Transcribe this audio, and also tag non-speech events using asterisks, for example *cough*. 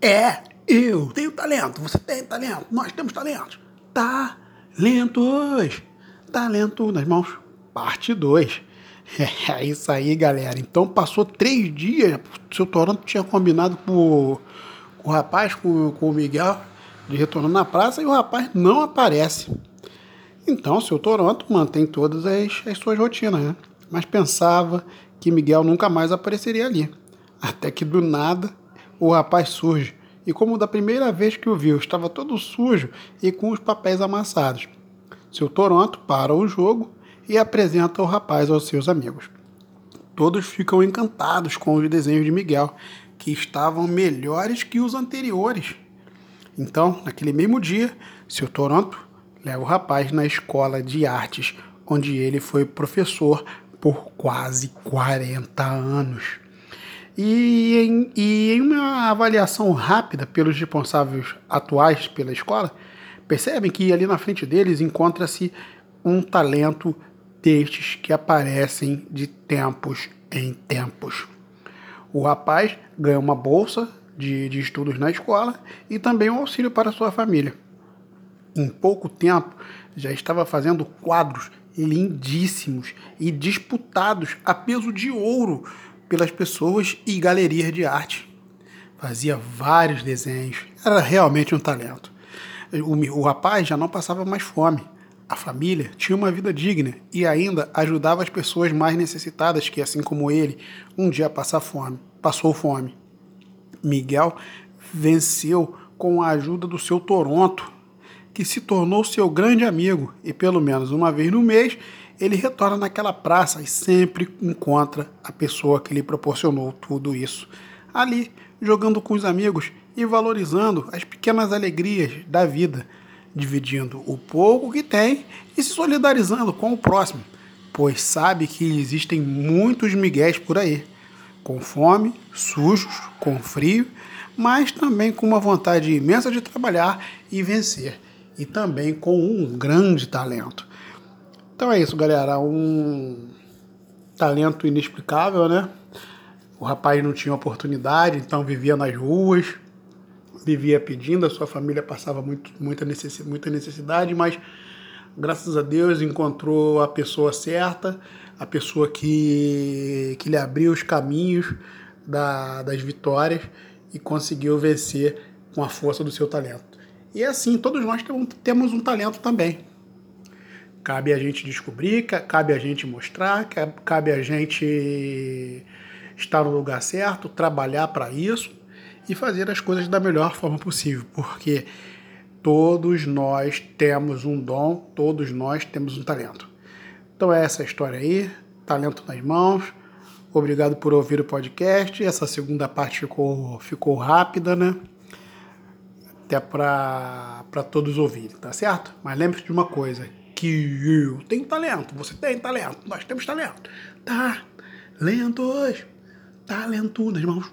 É, eu tenho talento, você tem talento, nós temos talento. Talentos, talento nas mãos, parte 2. *laughs* É isso aí, galera. Então passou três dias. O seu Toronto tinha combinado com, com o rapaz, com, com o Miguel, de retorno na praça, e o rapaz não aparece. Então, o seu Toronto mantém todas as, as suas rotinas, né? Mas pensava que Miguel nunca mais apareceria ali. Até que do nada o rapaz surge. E como da primeira vez que o viu, estava todo sujo e com os papéis amassados. Seu Toronto para o jogo e apresenta o rapaz aos seus amigos. Todos ficam encantados com os desenhos de Miguel, que estavam melhores que os anteriores. Então, naquele mesmo dia, seu Toronto leva o rapaz na escola de artes, onde ele foi professor por quase 40 anos. E em, e em uma avaliação rápida pelos responsáveis atuais pela escola, percebem que ali na frente deles encontra-se um talento destes que aparecem de tempos em tempos. O rapaz ganha uma bolsa de, de estudos na escola e também um auxílio para sua família. Em pouco tempo, já estava fazendo quadros lindíssimos e disputados a peso de ouro pelas pessoas e galerias de arte. Fazia vários desenhos, era realmente um talento. O, o rapaz já não passava mais fome. A família tinha uma vida digna e ainda ajudava as pessoas mais necessitadas que, assim como ele, um dia passar fome, passou fome. Miguel venceu com a ajuda do seu Toronto, que se tornou seu grande amigo e pelo menos uma vez no mês ele retorna naquela praça e sempre encontra a pessoa que lhe proporcionou tudo isso. Ali, jogando com os amigos e valorizando as pequenas alegrias da vida, dividindo o pouco que tem e se solidarizando com o próximo, pois sabe que existem muitos miguéis por aí, com fome, sujos, com frio, mas também com uma vontade imensa de trabalhar e vencer, e também com um grande talento. Então é isso, galera. Um talento inexplicável, né? O rapaz não tinha oportunidade, então vivia nas ruas, vivia pedindo, a sua família passava muito, muita, necessidade, muita necessidade, mas graças a Deus encontrou a pessoa certa, a pessoa que, que lhe abriu os caminhos da, das vitórias e conseguiu vencer com a força do seu talento. E é assim, todos nós temos um talento também. Cabe a gente descobrir, cabe a gente mostrar, cabe a gente estar no lugar certo, trabalhar para isso e fazer as coisas da melhor forma possível, porque todos nós temos um dom, todos nós temos um talento. Então é essa história aí, talento nas mãos. Obrigado por ouvir o podcast. Essa segunda parte ficou, ficou rápida, né? Até para todos ouvirem, tá certo? Mas lembre-se de uma coisa: que eu tenho talento, você tem talento, nós temos talento. Tá, lentos, talentudo, irmãos.